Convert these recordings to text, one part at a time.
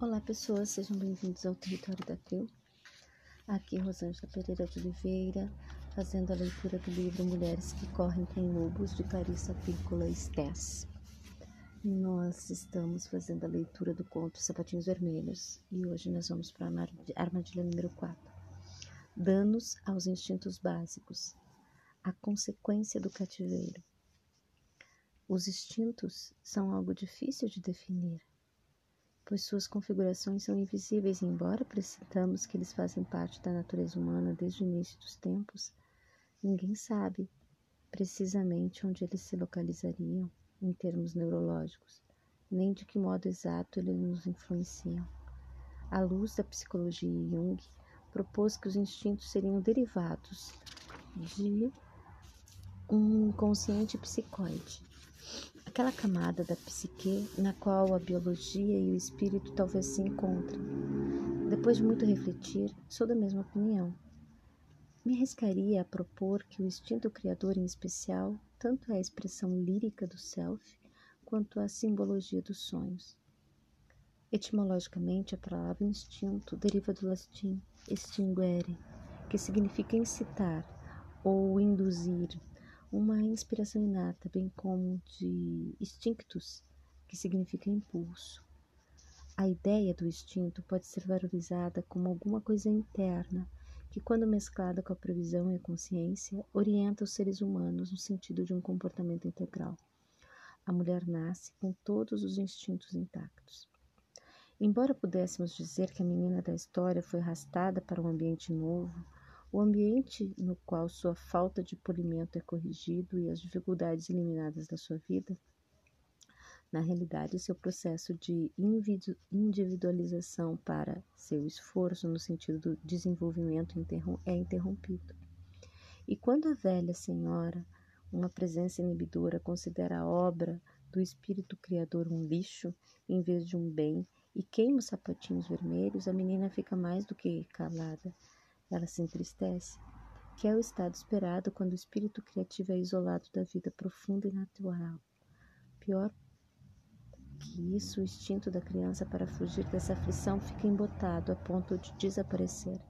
Olá pessoas, sejam bem-vindos ao Território da Creu. Aqui Rosângela Pereira de Oliveira, fazendo a leitura do livro Mulheres que Correm com Lobos, de Clarissa Pícola Stess. Nós estamos fazendo a leitura do conto Sapatinhos Vermelhos e hoje nós vamos para a armadilha número 4. Danos aos instintos básicos. A consequência do cativeiro. Os instintos são algo difícil de definir, pois suas configurações são invisíveis, embora pressintamos que eles fazem parte da natureza humana desde o início dos tempos. Ninguém sabe precisamente onde eles se localizariam em termos neurológicos, nem de que modo exato eles nos influenciam. À luz da psicologia Jung, propôs que os instintos seriam derivados de um inconsciente psicoide, aquela camada da psique na qual a biologia e o espírito talvez se encontrem. Depois de muito refletir, sou da mesma opinião. Me arriscaria a propor que o instinto criador, em especial, tanto é a expressão lírica do self quanto a simbologia dos sonhos. Etimologicamente, a palavra instinto deriva do latim extinguere, que significa incitar ou induzir, uma inspiração inata, bem como de instinctus, que significa impulso. A ideia do instinto pode ser valorizada como alguma coisa interna que, quando mesclada com a previsão e a consciência, orienta os seres humanos no sentido de um comportamento integral. A mulher nasce com todos os instintos intactos. Embora pudéssemos dizer que a menina da história foi arrastada para um ambiente novo, o ambiente no qual sua falta de polimento é corrigido e as dificuldades eliminadas da sua vida, na realidade, seu processo de individualização para seu esforço no sentido do desenvolvimento é interrompido. E quando a velha senhora, uma presença inibidora, considera a obra do espírito criador um lixo em vez de um bem e queima os sapatinhos vermelhos, a menina fica mais do que calada ela se entristece, que é o estado esperado quando o espírito criativo é isolado da vida profunda e natural. Pior que isso, o instinto da criança para fugir dessa aflição fica embotado a ponto de desaparecer.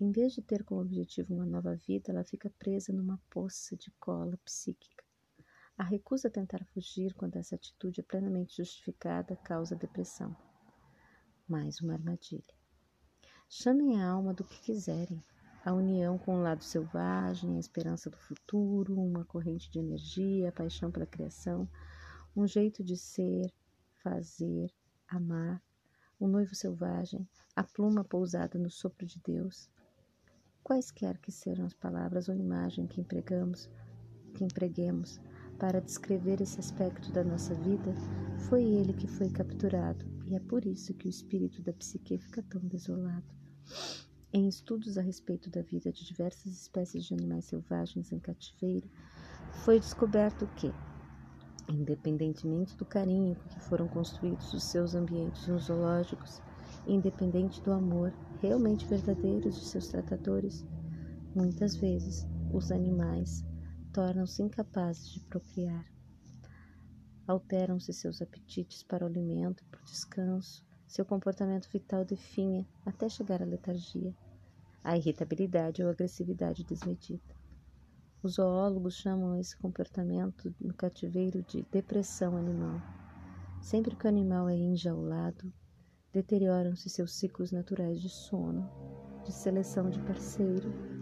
Em vez de ter como objetivo uma nova vida, ela fica presa numa poça de cola psíquica. A recusa a tentar fugir quando essa atitude é plenamente justificada causa depressão. Mais uma armadilha. Chamem a alma do que quiserem. A união com o lado selvagem, a esperança do futuro, uma corrente de energia, a paixão pela criação, um jeito de ser, fazer, amar, o um noivo selvagem, a pluma pousada no sopro de Deus. Quaisquer que sejam as palavras ou imagem que empregamos, que empreguemos para descrever esse aspecto da nossa vida, foi ele que foi capturado, e é por isso que o espírito da psique fica tão desolado. Em estudos a respeito da vida de diversas espécies de animais selvagens em cativeiro, foi descoberto que, independentemente do carinho com que foram construídos os seus ambientes nos zoológicos, independente do amor realmente verdadeiro de seus tratadores, muitas vezes os animais tornam-se incapazes de procriar. Alteram-se seus apetites para o alimento e para o descanso, seu comportamento vital definha até chegar à letargia, à irritabilidade ou agressividade desmedida. Os zoólogos chamam esse comportamento no cativeiro de depressão animal. Sempre que o animal é enjaulado, deterioram-se seus ciclos naturais de sono, de seleção de parceiro,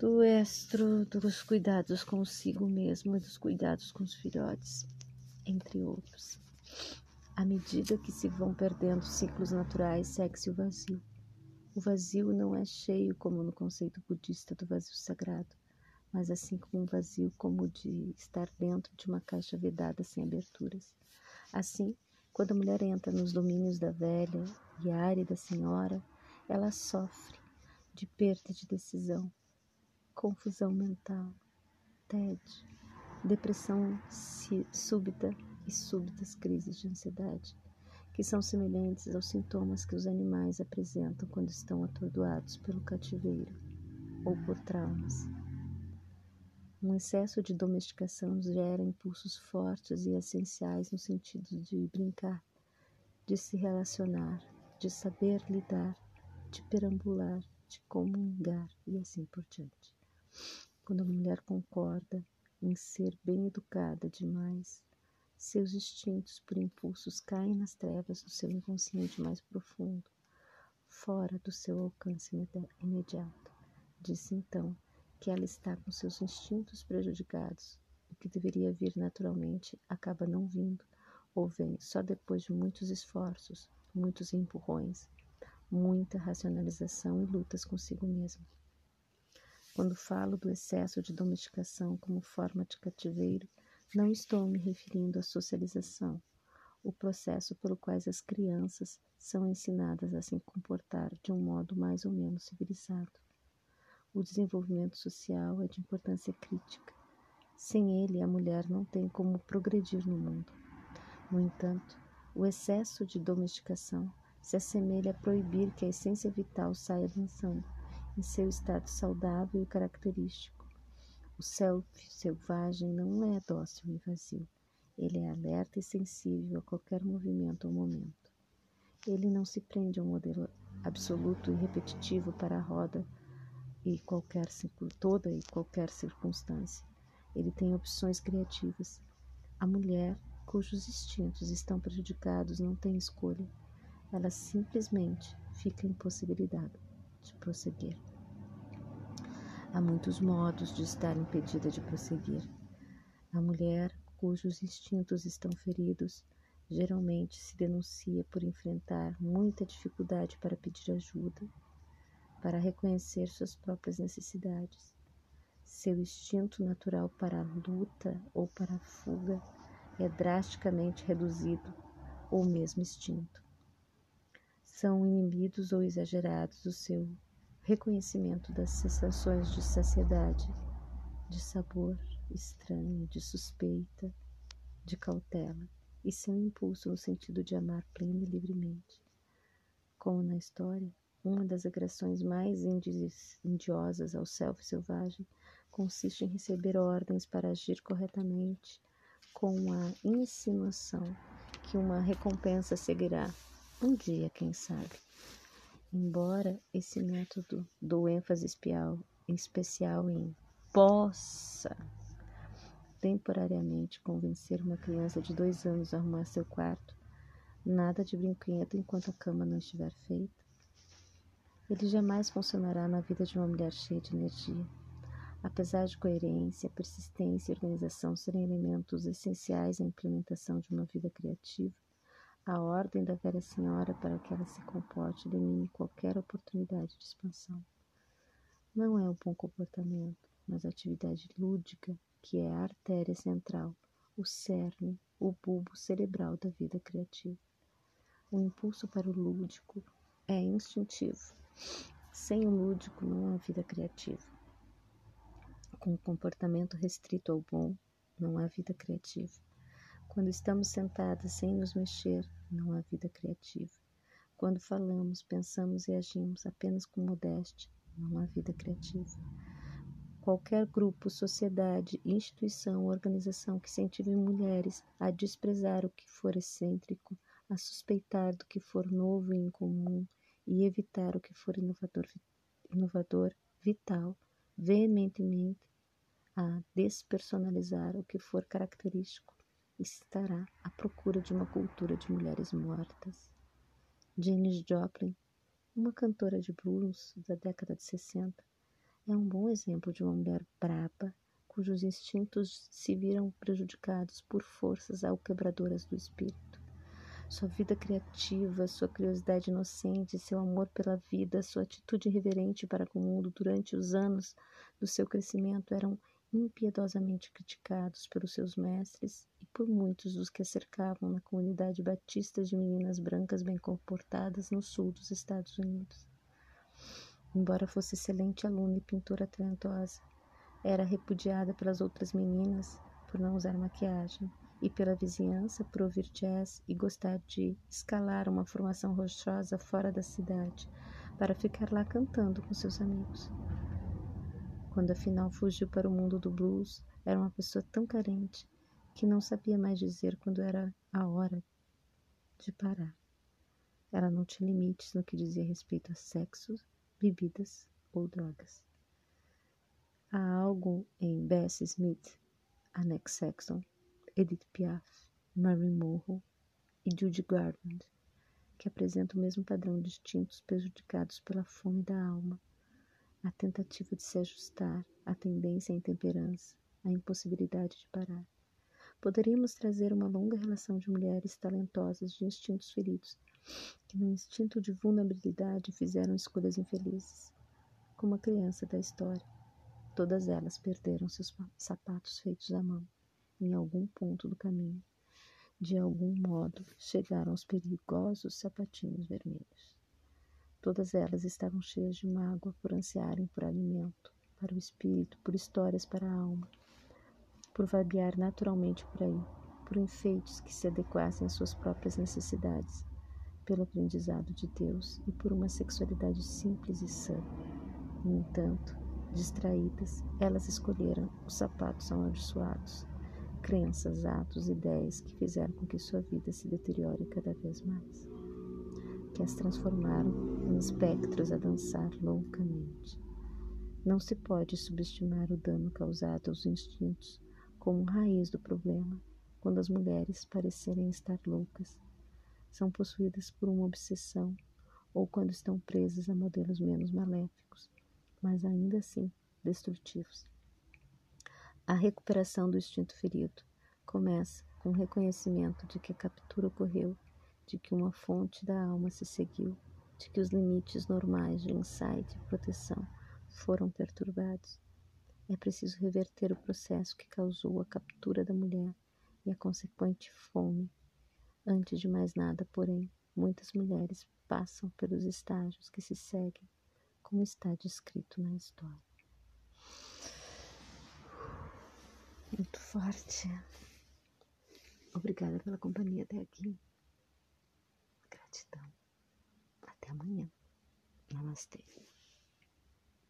do estro, dos cuidados consigo mesmo e dos cuidados com os filhotes, entre outros. À medida que se vão perdendo ciclos naturais, segue-se o vazio. O vazio não é cheio como no conceito budista do vazio sagrado, mas assim como um vazio como de estar dentro de uma caixa vedada sem aberturas. Assim, quando a mulher entra nos domínios da velha e árida senhora, ela sofre de perda de decisão, confusão mental, tédio, depressão súbita e súbitas crises de ansiedade, que são semelhantes aos sintomas que os animais apresentam quando estão atordoados pelo cativeiro ou por traumas. Um excesso de domesticação gera impulsos fortes e essenciais no sentido de brincar, de se relacionar, de saber lidar, de perambular, de comungar e assim por diante. Quando a mulher concorda em ser bem educada demais, seus instintos por impulsos caem nas trevas do seu inconsciente mais profundo, fora do seu alcance imediato. Disse então que ela está com seus instintos prejudicados. O que deveria vir naturalmente acaba não vindo, ou vem só depois de muitos esforços, muitos empurrões, muita racionalização e lutas consigo mesma. Quando falo do excesso de domesticação como forma de cativeiro, não estou me referindo à socialização, o processo pelo qual as crianças são ensinadas a se comportar de um modo mais ou menos civilizado. O desenvolvimento social é de importância crítica. Sem ele, a mulher não tem como progredir no mundo. No entanto, o excesso de domesticação se assemelha a proibir que a essência vital saia dançando em seu estado saudável e característico. O self selvagem não é dócil e vazio. Ele é alerta e sensível a qualquer movimento ou momento. Ele não se prende a um modelo absoluto e repetitivo para a roda e qualquer toda e qualquer circunstância. Ele tem opções criativas. A mulher, cujos instintos estão prejudicados, não tem escolha. Ela simplesmente fica impossibilitada de prosseguir. Há muitos modos de estar impedida de prosseguir. A mulher, cujos instintos estão feridos, geralmente se denuncia por enfrentar muita dificuldade para pedir ajuda para reconhecer suas próprias necessidades. Seu instinto natural para a luta ou para a fuga é drasticamente reduzido ou mesmo extinto. São inibidos ou exagerados o seu reconhecimento das sensações de saciedade, de sabor estranho, de suspeita, de cautela e seu impulso no sentido de amar plena e livremente. Como na história, uma das agressões mais indiosas ao self selvagem consiste em receber ordens para agir corretamente, com a insinuação que uma recompensa seguirá. Um dia, quem sabe. Embora esse método dou ênfase espial, especial em possa temporariamente convencer uma criança de dois anos a arrumar seu quarto, nada de brinquedo enquanto a cama não estiver feita, ele jamais funcionará na vida de uma mulher cheia de energia. Apesar de coerência, persistência e organização serem elementos essenciais à implementação de uma vida criativa, a ordem da velha senhora para que ela se comporte elimine qualquer oportunidade de expansão. Não é o bom comportamento, mas a atividade lúdica que é a artéria central, o cerne, o bulbo cerebral da vida criativa. O impulso para o lúdico é instintivo sem o lúdico não há vida criativa. Com o comportamento restrito ao bom, não há vida criativa. Quando estamos sentadas sem nos mexer, não há vida criativa. Quando falamos, pensamos e agimos apenas com modéstia, não há vida criativa. Qualquer grupo, sociedade, instituição, organização que incentive mulheres a desprezar o que for excêntrico, a suspeitar do que for novo e incomum, e evitar o que for inovador, inovador vital, veementemente a despersonalizar o que for característico, estará à procura de uma cultura de mulheres mortas. Janis Joplin, uma cantora de blues da década de 60, é um bom exemplo de uma mulher braba cujos instintos se viram prejudicados por forças alquebradoras do espírito. Sua vida criativa, sua curiosidade inocente, seu amor pela vida, sua atitude reverente para com o mundo durante os anos do seu crescimento eram impiedosamente criticados pelos seus mestres e por muitos dos que a cercavam na comunidade batista de meninas brancas bem comportadas no sul dos Estados Unidos. Embora fosse excelente aluna e pintora talentosa, era repudiada pelas outras meninas por não usar maquiagem e pela vizinhança por ouvir jazz e gostar de escalar uma formação rochosa fora da cidade para ficar lá cantando com seus amigos. Quando afinal fugiu para o mundo do blues, era uma pessoa tão carente que não sabia mais dizer quando era a hora de parar. Ela não tinha limites no que dizia respeito a sexo, bebidas ou drogas. Há algo em Bessie Smith, Annex Sexton, Edith Piaf, Marilyn Monroe e Judy Garland que apresenta o mesmo padrão de instintos prejudicados pela fome da alma, a tentativa de se ajustar, a tendência à intemperança, a impossibilidade de parar. Poderíamos trazer uma longa relação de mulheres talentosas de instintos feridos, que no instinto de vulnerabilidade fizeram escolhas infelizes, como a criança da história. Todas elas perderam seus sapatos feitos à mão, em algum ponto do caminho de algum modo, chegaram aos perigosos sapatinhos vermelhos. Todas elas estavam cheias de mágoa por ansiarem por alimento, para o espírito, por histórias para a alma, por vaguear naturalmente por aí, por enfeites que se adequassem às suas próprias necessidades, pelo aprendizado de Deus e por uma sexualidade simples e sã. No entanto, distraídas, elas escolheram os sapatos amaldiçoados crenças, atos, ideias que fizeram com que sua vida se deteriore cada vez mais, que as transformaram em espectros a dançar loucamente. Não se pode subestimar o dano causado aos instintos como raiz do problema quando as mulheres parecerem estar loucas, são possuídas por uma obsessão ou quando estão presas a modelos menos maléficos, mas ainda assim destrutivos. A recuperação do instinto ferido começa com o reconhecimento de que a captura ocorreu, de que uma fonte da alma se seguiu, de que os limites normais de insight e proteção foram perturbados. É preciso reverter o processo que causou a captura da mulher e a consequente fome. Antes de mais nada, porém, muitas mulheres passam pelos estágios que se seguem, como está descrito na história. muito forte. Obrigada pela companhia até aqui. Gratidão. Até amanhã. Namastê.